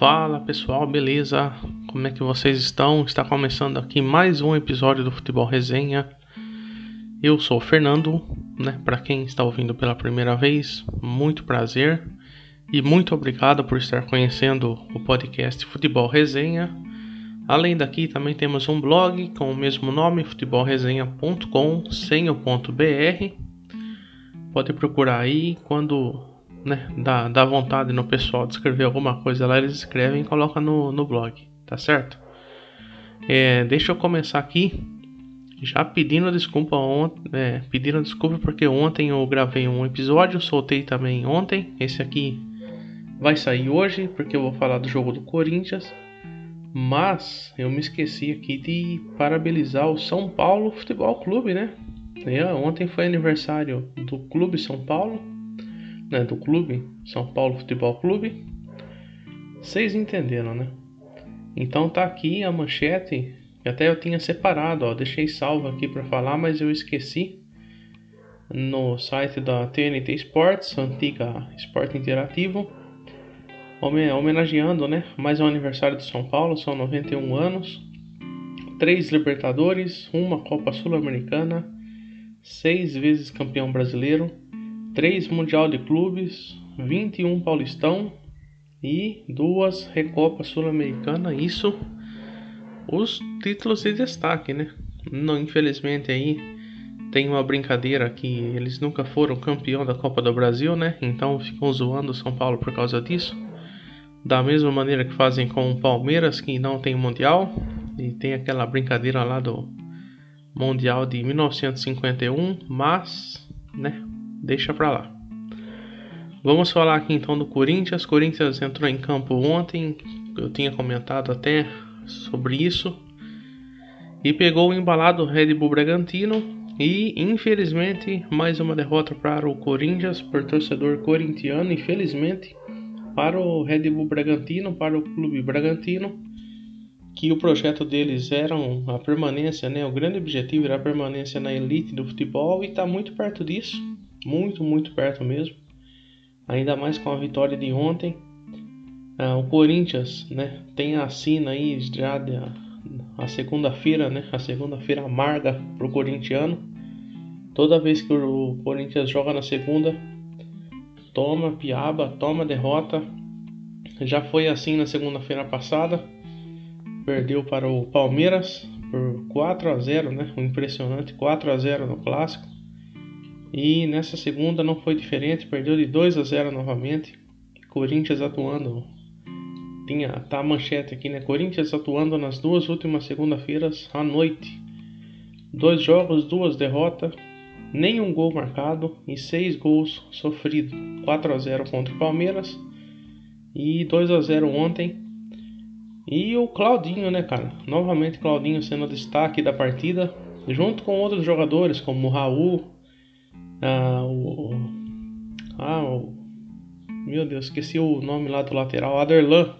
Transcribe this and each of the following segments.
Fala pessoal, beleza? Como é que vocês estão? Está começando aqui mais um episódio do Futebol Resenha. Eu sou o Fernando, né? Para quem está ouvindo pela primeira vez, muito prazer e muito obrigado por estar conhecendo o podcast Futebol Resenha. Além daqui, também temos um blog com o mesmo nome, futebolresenha.com, sem o ponto .br. Pode procurar aí quando né, dá, dá vontade no pessoal de escrever alguma coisa lá, eles escrevem e colocam no, no blog, tá certo? É, deixa eu começar aqui já pedindo desculpa ontem, é, pedindo desculpa porque ontem eu gravei um episódio, soltei também ontem. Esse aqui vai sair hoje porque eu vou falar do jogo do Corinthians. Mas eu me esqueci aqui de parabenizar o São Paulo Futebol Clube, né? É, ontem foi aniversário do Clube São Paulo né, do clube, São Paulo Futebol Clube. Vocês entenderam, né? Então tá aqui a manchete, que até eu tinha separado, ó, deixei salvo aqui para falar, mas eu esqueci. No site da TNT Sports, antiga Esporte Interativo, homenageando, né, mais um aniversário de São Paulo, são 91 anos, três Libertadores, uma Copa Sul-Americana, seis vezes campeão brasileiro, 3 Mundial de Clubes, 21 Paulistão e duas Recopa Sul-Americana. Isso os títulos de destaque, né? Não, infelizmente aí tem uma brincadeira que eles nunca foram campeão da Copa do Brasil, né? Então ficam zoando o São Paulo por causa disso. Da mesma maneira que fazem com o Palmeiras, que não tem Mundial. E tem aquela brincadeira lá do Mundial de 1951, mas, né? Deixa pra lá. Vamos falar aqui então do Corinthians. Corinthians entrou em campo ontem, eu tinha comentado até sobre isso. E pegou o embalado Red Bull Bragantino. E infelizmente, mais uma derrota para o Corinthians por torcedor corintiano. Infelizmente, para o Red Bull Bragantino, para o Clube Bragantino, que o projeto deles era a permanência, né? O grande objetivo era a permanência na elite do futebol e está muito perto disso muito, muito perto mesmo. Ainda mais com a vitória de ontem. Ah, o Corinthians, né, tem a sina aí já a segunda-feira, né, a segunda-feira amarga pro corintiano. Toda vez que o Corinthians joga na segunda, toma piaba, toma derrota. Já foi assim na segunda-feira passada. Perdeu para o Palmeiras por 4 a 0, né? Um impressionante 4 a 0 no clássico. E nessa segunda não foi diferente, perdeu de 2 a 0 novamente. Corinthians atuando. Tinha tá a manchete aqui, né? Corinthians atuando nas duas últimas segunda-feiras à noite. Dois jogos, duas derrotas, nenhum gol marcado e seis gols sofridos. 4 a 0 contra o Palmeiras e 2 a 0 ontem. E o Claudinho, né, cara? Novamente Claudinho sendo destaque da partida, junto com outros jogadores como o Raul, ah, o, ah, o, meu Deus, esqueci o nome lá do lateral, Aderlan.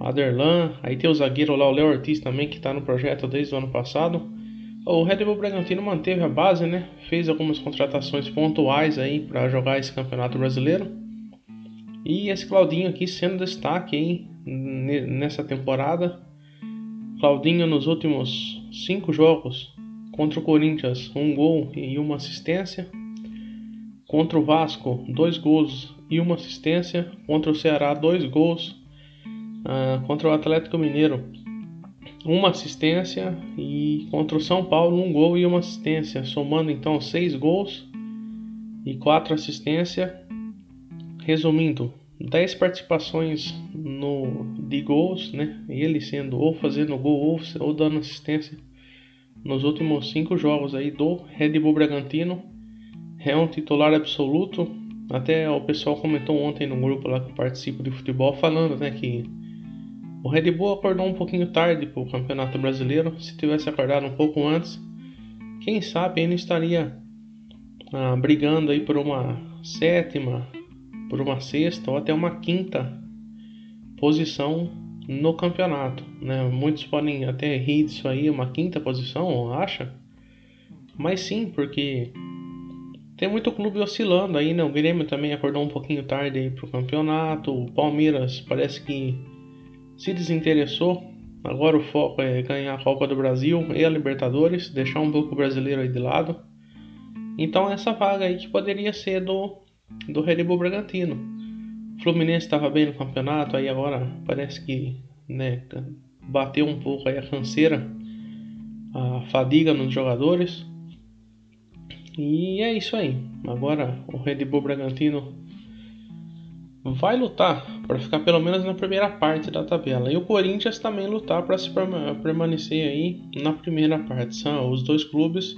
Aderlan, aí tem o zagueiro lá, o Léo Ortiz também, que está no projeto desde o ano passado. O Red Bull Bragantino manteve a base, né? Fez algumas contratações pontuais aí para jogar esse campeonato brasileiro. E esse Claudinho aqui sendo destaque aí nessa temporada. Claudinho nos últimos cinco jogos Contra o Corinthians, um gol e uma assistência. Contra o Vasco, dois gols e uma assistência. Contra o Ceará, dois gols. Uh, contra o Atlético Mineiro, uma assistência. E contra o São Paulo, um gol e uma assistência. Somando então seis gols e quatro assistências. Resumindo, 10 participações no, de gols, né? Ele sendo ou fazendo gol ou, ou dando assistência nos últimos cinco jogos aí do Red Bull Bragantino. É um titular absoluto. Até o pessoal comentou ontem no grupo lá que eu participo de futebol falando, né, que o Red Bull acordou um pouquinho tarde para o Campeonato Brasileiro. Se tivesse acordado um pouco antes, quem sabe ainda estaria ah, brigando aí por uma sétima, por uma sexta ou até uma quinta posição no campeonato. Né? Muitos podem até rir disso aí, uma quinta posição, acha? Mas sim, porque tem muito clube oscilando aí, né? O Grêmio também acordou um pouquinho tarde aí pro campeonato. O Palmeiras parece que se desinteressou. Agora o foco é ganhar a Copa do Brasil e a Libertadores, deixar um pouco o brasileiro aí de lado. Então essa vaga aí que poderia ser do, do Red Bull Bragantino. Fluminense estava bem no campeonato, aí agora parece que né, bateu um pouco aí a canseira, a fadiga nos jogadores. E é isso aí. Agora o Red Bull Bragantino vai lutar para ficar pelo menos na primeira parte da tabela. E o Corinthians também lutar para se permanecer aí na primeira parte. São os dois clubes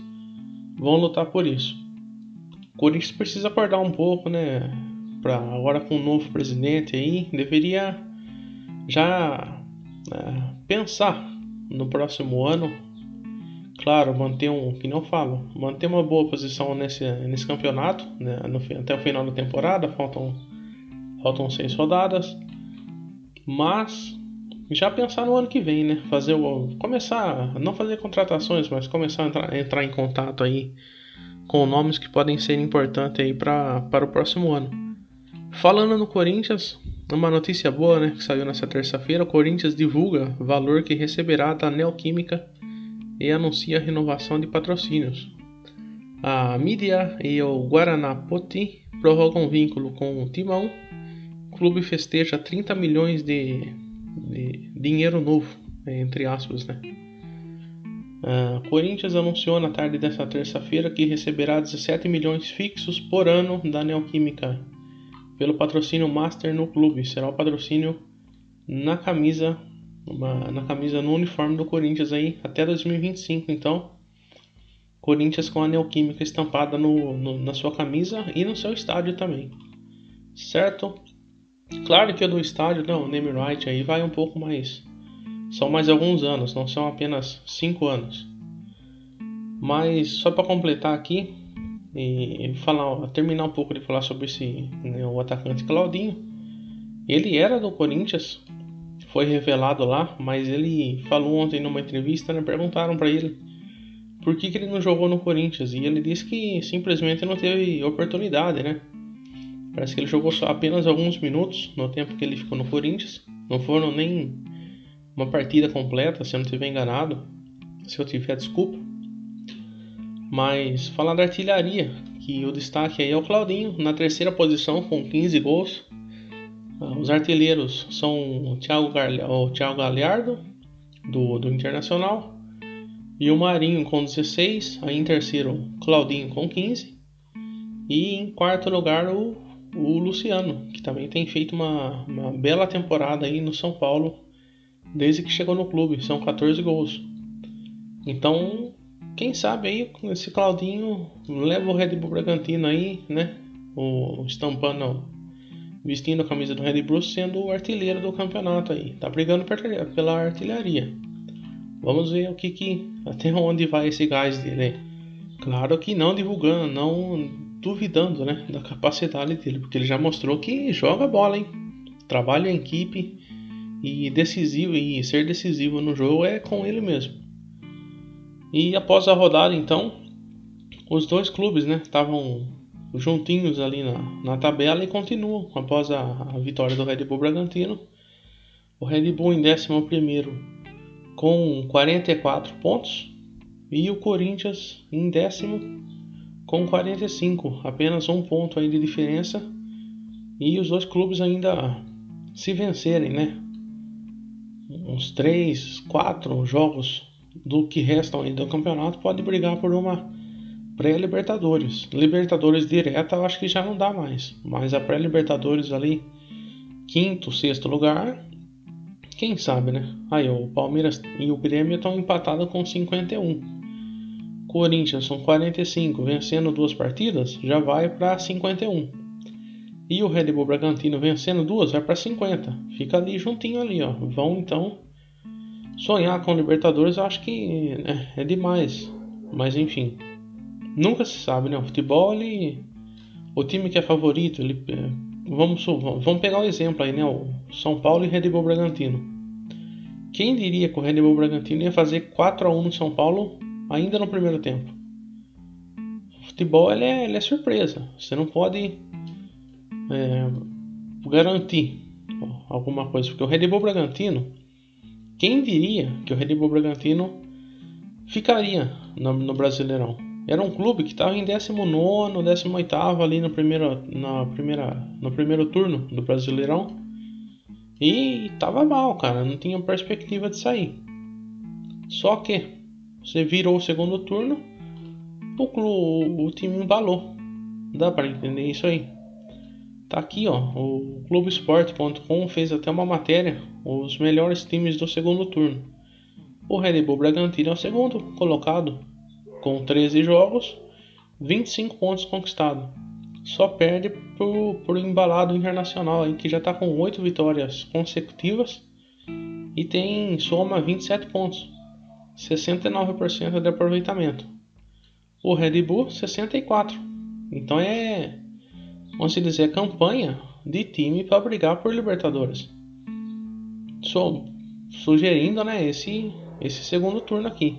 vão lutar por isso. O Corinthians precisa acordar um pouco, né? Para agora com o novo presidente aí, deveria já é, pensar no próximo ano claro, manter um, que não falo, manter uma boa posição nesse, nesse campeonato, né, no, até o final da temporada, faltam, faltam seis rodadas, mas já pensar no ano que vem, né, fazer o, começar, não fazer contratações, mas começar a entrar, entrar em contato aí com nomes que podem ser importantes aí para para o próximo ano. Falando no Corinthians, uma notícia boa, né, que saiu nessa terça-feira, o Corinthians divulga valor que receberá da Neoquímica e anuncia a renovação de patrocínios. A mídia e o Guaraná Poti prorrogam vínculo com o Timão. O clube festeja 30 milhões de, de dinheiro novo, entre aspas, né? Uh, Corinthians anunciou na tarde desta terça-feira que receberá 17 milhões fixos por ano da Neoquímica pelo patrocínio Master no clube. Será o patrocínio na camisa uma, na camisa no uniforme do Corinthians aí até 2025. Então, Corinthians com a Neoquímica estampada no, no, na sua camisa e no seu estádio também. Certo? Claro que o do estádio, não, o name right aí vai um pouco mais. São mais alguns anos, não são apenas 5 anos. Mas só para completar aqui e falar, terminar um pouco de falar sobre esse né, o atacante Claudinho. Ele era do Corinthians foi revelado lá, mas ele falou ontem numa entrevista, né, perguntaram para ele por que, que ele não jogou no Corinthians e ele disse que simplesmente não teve oportunidade, né? Parece que ele jogou só apenas alguns minutos no tempo que ele ficou no Corinthians, não foram nem uma partida completa, se eu não estiver enganado, se eu tiver desculpa. Mas falar da artilharia, que o destaque aí é o Claudinho, na terceira posição com 15 gols, ah, os artilheiros são o Thiago, o Thiago do, do Internacional, e o Marinho com 16, aí em terceiro Claudinho com 15, e em quarto lugar o, o Luciano, que também tem feito uma, uma bela temporada aí no São Paulo desde que chegou no clube, são 14 gols. Então, quem sabe aí esse Claudinho leva o Red Bull Bragantino aí, né? O estampando vestindo a camisa do Red Bull, sendo o artilheiro do campeonato aí. Tá brigando pela artilharia. Vamos ver o que, que até onde vai esse gás dele. Claro que não divulgando, não duvidando, né, da capacidade dele, porque ele já mostrou que joga bola, hein? Trabalha em equipe e decisivo e ser decisivo no jogo é com ele mesmo. E após a rodada, então, os dois clubes, né, estavam juntinhos ali na, na tabela e continuam após a, a vitória do Red Bull Bragantino. O Red Bull em 11 com 44 pontos e o Corinthians em décimo com 45, apenas um ponto aí de diferença. E os dois clubes ainda se vencerem, né? Uns 3, 4 jogos do que restam aí do campeonato pode brigar por uma pré-Libertadores. Libertadores direta eu acho que já não dá mais. Mas a pré-Libertadores ali, quinto, sexto lugar, quem sabe, né? Aí o Palmeiras e o Grêmio estão empatados com 51. Corinthians são 45, vencendo duas partidas, já vai para 51. E o Red Bull Bragantino vencendo duas, vai para 50. Fica ali juntinho ali, ó. Vão então sonhar com Libertadores, eu acho que é, é demais. Mas enfim, nunca se sabe, né? O futebol, ele, o time que é favorito, ele, é, vamos, vamos pegar o um exemplo aí, né? O São Paulo e Red Bull Bragantino. Quem diria que o Red Bull Bragantino ia fazer 4 a 1 no São Paulo ainda no primeiro tempo? futebol ele é, ele é surpresa. Você não pode é, garantir alguma coisa, porque o Red Bull Bragantino, quem diria que o Red Bull Bragantino ficaria no, no Brasileirão? Era um clube que estava em 19, 18 ali no primeiro, na primeira, no primeiro turno do Brasileirão. E tava mal, cara, não tinha perspectiva de sair. Só que você virou o segundo turno, o, clube, o time embalou. Dá para entender isso aí. Tá aqui, ó. O Globoesporte.com fez até uma matéria, os melhores times do segundo turno. O Red Bull Bragantino é o segundo colocado, com 13 jogos, 25 pontos conquistados. Só perde por, por embalado internacional aí, que já está com 8 vitórias consecutivas e tem soma 27 pontos, 69% de aproveitamento. O Red Bull 64. Então é, vamos dizer, campanha de time para brigar por Libertadores. Sou sugerindo, né, esse esse segundo turno aqui.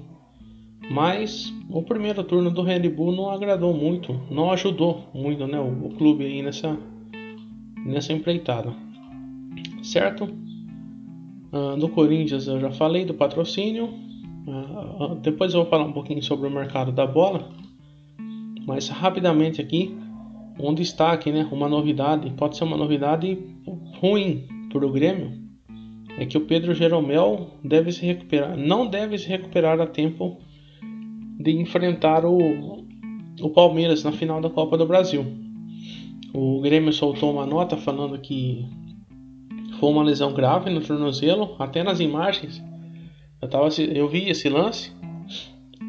Mas o primeiro turno do Red Bull não agradou muito, não ajudou muito né, o, o clube aí nessa, nessa empreitada. Certo? Uh, do Corinthians eu já falei do patrocínio. Uh, depois eu vou falar um pouquinho sobre o mercado da bola. Mas rapidamente aqui, um destaque, né, uma novidade, pode ser uma novidade ruim para o Grêmio, é que o Pedro Jeromel deve se recuperar, não deve se recuperar a tempo de enfrentar o, o Palmeiras na final da Copa do Brasil. O Grêmio soltou uma nota falando que foi uma lesão grave no tornozelo, até nas imagens. Eu, tava, eu vi esse lance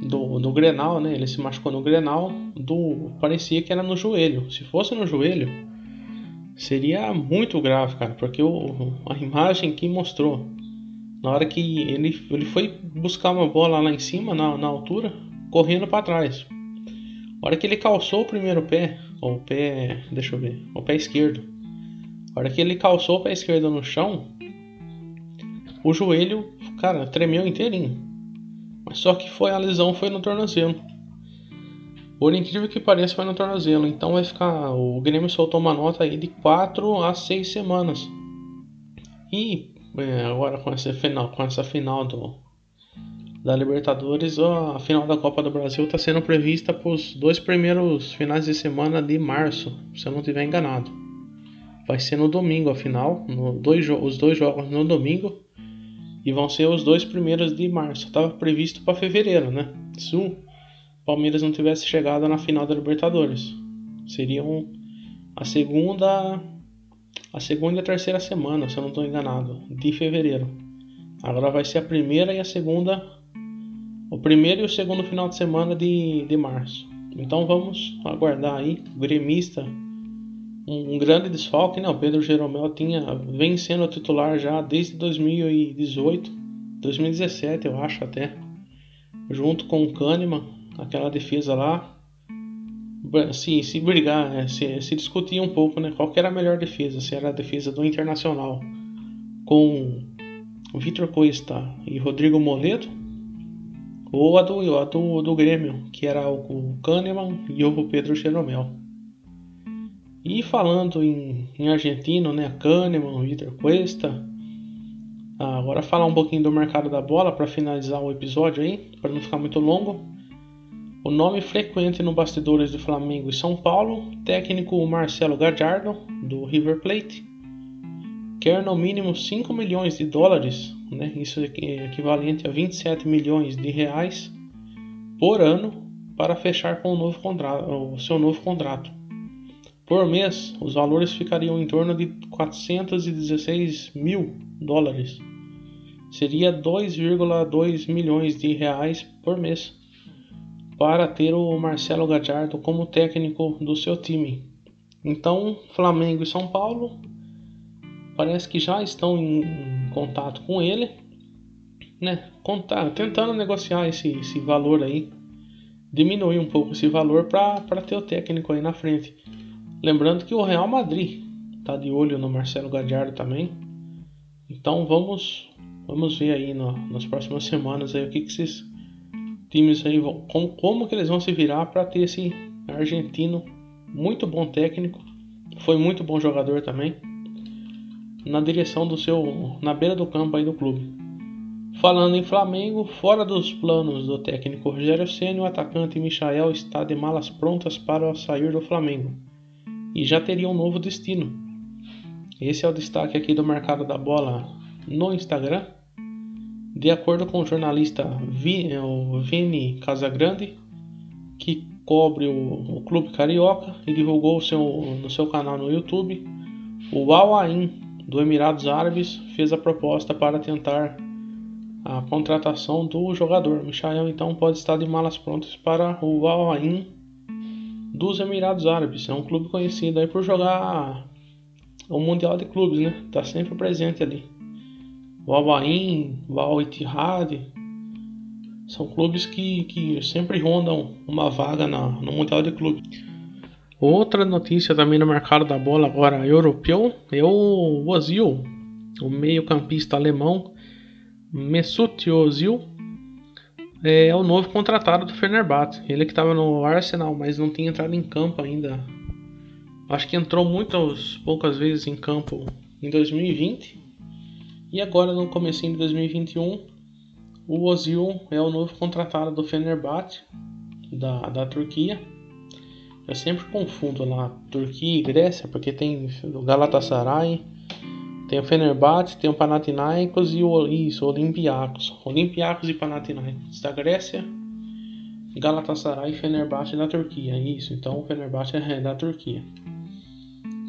do, do Grenal, né? Ele se machucou no Grenal, do, parecia que era no joelho. Se fosse no joelho, seria muito grave, cara, porque o, a imagem que mostrou na hora que ele, ele foi buscar uma bola lá em cima, na, na altura, correndo para trás. A hora que ele calçou o primeiro pé, ou o pé, deixa eu ver, o pé esquerdo. A hora que ele calçou o pé esquerdo no chão, o joelho, cara, tremeu inteirinho. Só que foi a lesão foi no tornozelo. Por incrível que pareça, foi no tornozelo. Então vai ficar. O Grêmio soltou uma nota aí de 4 a 6 semanas. E é, agora com essa final, com essa final do, da Libertadores, a final da Copa do Brasil está sendo prevista para os dois primeiros finais de semana de março, se eu não estiver enganado. Vai ser no domingo a final, no dois, os dois jogos no domingo, e vão ser os dois primeiros de março. Estava previsto para fevereiro, né? Se o Palmeiras não tivesse chegado na final da Libertadores, seriam a segunda, a segunda e a terceira semana, se eu não estou enganado, de fevereiro. Agora vai ser a primeira e a segunda o primeiro e o segundo final de semana de, de março. Então vamos aguardar aí. O gremista, um, grande desfalque, né? O Pedro Jeromel tinha vem sendo titular já desde 2018, 2017 eu acho até, junto com o Kahneman, aquela defesa lá. Se, se brigar, é, se, se discutir um pouco, né? Qual era a melhor defesa? Se era a defesa do Internacional com Vitor Costa e Rodrigo Moledo ou a do, a do, do Grêmio, que era o Kahneman e o Pedro Jeromel. E falando em, em argentino, né, Kahneman, Vitor Cuesta. Agora falar um pouquinho do mercado da bola para finalizar o episódio aí, para não ficar muito longo. O nome frequente no bastidores do Flamengo e São Paulo, técnico Marcelo Gallardo, do River Plate, quer no mínimo 5 milhões de dólares né? isso é equivalente a 27 milhões de reais por ano para fechar com o, novo contrato, o seu novo contrato. Por mês, os valores ficariam em torno de 416 mil dólares. Seria 2,2 milhões de reais por mês para ter o Marcelo Gajardo como técnico do seu time. Então, Flamengo e São Paulo parece que já estão em contato com ele, né? Contar, tentando negociar esse, esse valor aí, diminuir um pouco esse valor para ter o técnico aí na frente. Lembrando que o Real Madrid tá de olho no Marcelo Gadiardo também. Então vamos vamos ver aí no, nas próximas semanas aí o que, que esses times aí vão como, como que eles vão se virar para ter esse argentino, muito bom técnico, foi muito bom jogador também. Na direção do seu, na beira do campo aí do clube. Falando em Flamengo, fora dos planos do técnico Rogério Ceni, o atacante Michael está de malas prontas para sair do Flamengo e já teria um novo destino. Esse é o destaque aqui do mercado da bola no Instagram. De acordo com o jornalista Vini Casagrande, que cobre o, o clube carioca e divulgou seu, no seu canal no YouTube, o Al Ain do Emirados Árabes fez a proposta para tentar a contratação do jogador. Michael então pode estar de malas prontas para o Al Ain dos Emirados Árabes. É um clube conhecido aí por jogar o Mundial de Clubes, né? Tá sempre presente ali. O Al Ain, o Al Ittihad, são clubes que, que sempre rondam uma vaga na, no Mundial de Clubes. Outra notícia também no mercado da bola agora europeu é o Ozil, o meio-campista alemão Mesut Ozil é o novo contratado do Fenerbahçe. Ele que estava no Arsenal, mas não tinha entrado em campo ainda. Acho que entrou muitas poucas vezes em campo em 2020 e agora no começo de 2021 o Ozil é o novo contratado do Fenerbahçe da, da Turquia. Eu sempre confundo lá Turquia e Grécia, porque tem o Galatasaray, tem o Fenerbahçe, tem o Panathinaikos e o isso, Olympiacos. Olympiacos e Panathinaikos da Grécia, Galatasaray e Fenerbahçe da Turquia. Isso, então o Fenerbahçe é da Turquia.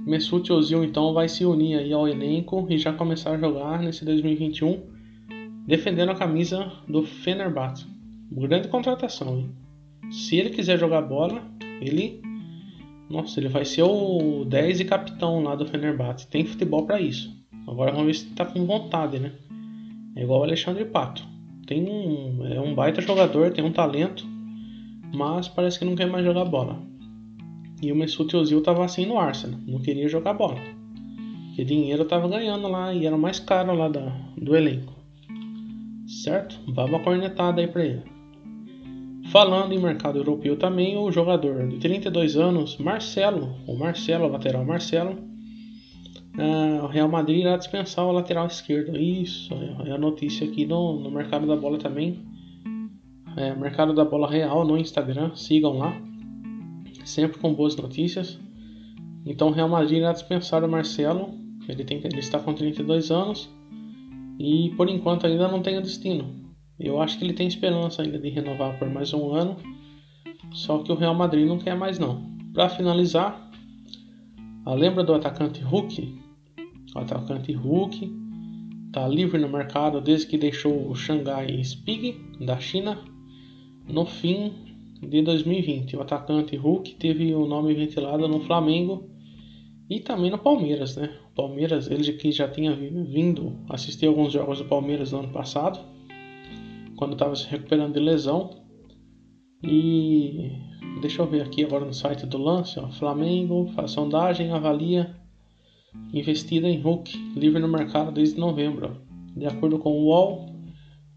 Mesut Ozil então vai se unir aí ao elenco e já começar a jogar nesse 2021 defendendo a camisa do Fenerbahçe. Grande contratação, hein? Se ele quiser jogar bola, ele nossa, ele vai ser o 10 e capitão lá do Fenerbahçe. Tem futebol para isso. Agora vamos ver se tá com vontade, né? É igual o Alexandre Pato. Tem um, é um baita jogador, tem um talento, mas parece que não quer mais jogar bola. E o Mesut Ozil tava assim no Arsenal, não queria jogar bola. Porque dinheiro tava ganhando lá e era o mais caro lá da, do elenco certo? Vá uma cornetada aí para ele. Falando em mercado europeu também, o jogador de 32 anos, Marcelo, o Marcelo, lateral Marcelo, o Real Madrid irá dispensar o lateral esquerdo. Isso, é a notícia aqui no, no mercado da bola também. É, mercado da bola real no Instagram, sigam lá, sempre com boas notícias. Então, o Real Madrid irá dispensar o Marcelo, ele, tem, ele está com 32 anos e por enquanto ainda não tem o destino. Eu acho que ele tem esperança ainda de renovar por mais um ano, só que o Real Madrid não quer mais não. Para finalizar, lembra do atacante Hulk? O atacante Hulk está livre no mercado desde que deixou o Shanghai Spig da China no fim de 2020. O atacante Hulk teve o nome ventilado no Flamengo e também no Palmeiras, né? Palmeiras, ele que já tinha vindo assistir alguns jogos do Palmeiras no ano passado, quando estava se recuperando de lesão. E deixa eu ver aqui agora no site do Lance, ó, Flamengo faz sondagem, avalia investida em Hulk, livre no mercado desde novembro. De acordo com o UOL,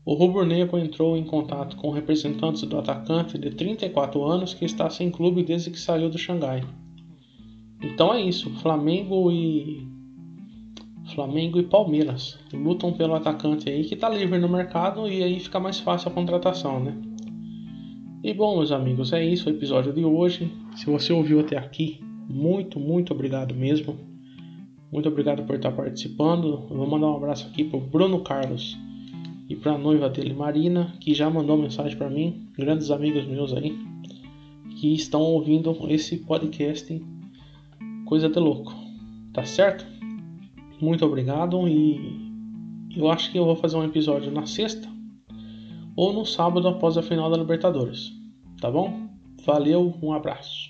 o rubro-negro entrou em contato com representantes do atacante de 34 anos que está sem clube desde que saiu do Xangai. Então é isso, Flamengo e Flamengo e Palmeiras lutam pelo atacante aí que está livre no mercado e aí fica mais fácil a contratação, né? E bom, meus amigos, é isso o episódio de hoje. Se você ouviu até aqui, muito, muito obrigado mesmo. Muito obrigado por estar participando. Eu vou mandar um abraço aqui pro Bruno Carlos e para a noiva dele, Marina, que já mandou mensagem para mim, grandes amigos meus aí, que estão ouvindo esse podcast coisa de louco. Tá certo? Muito obrigado e eu acho que eu vou fazer um episódio na sexta ou no sábado após a final da Libertadores. Tá bom? Valeu, um abraço.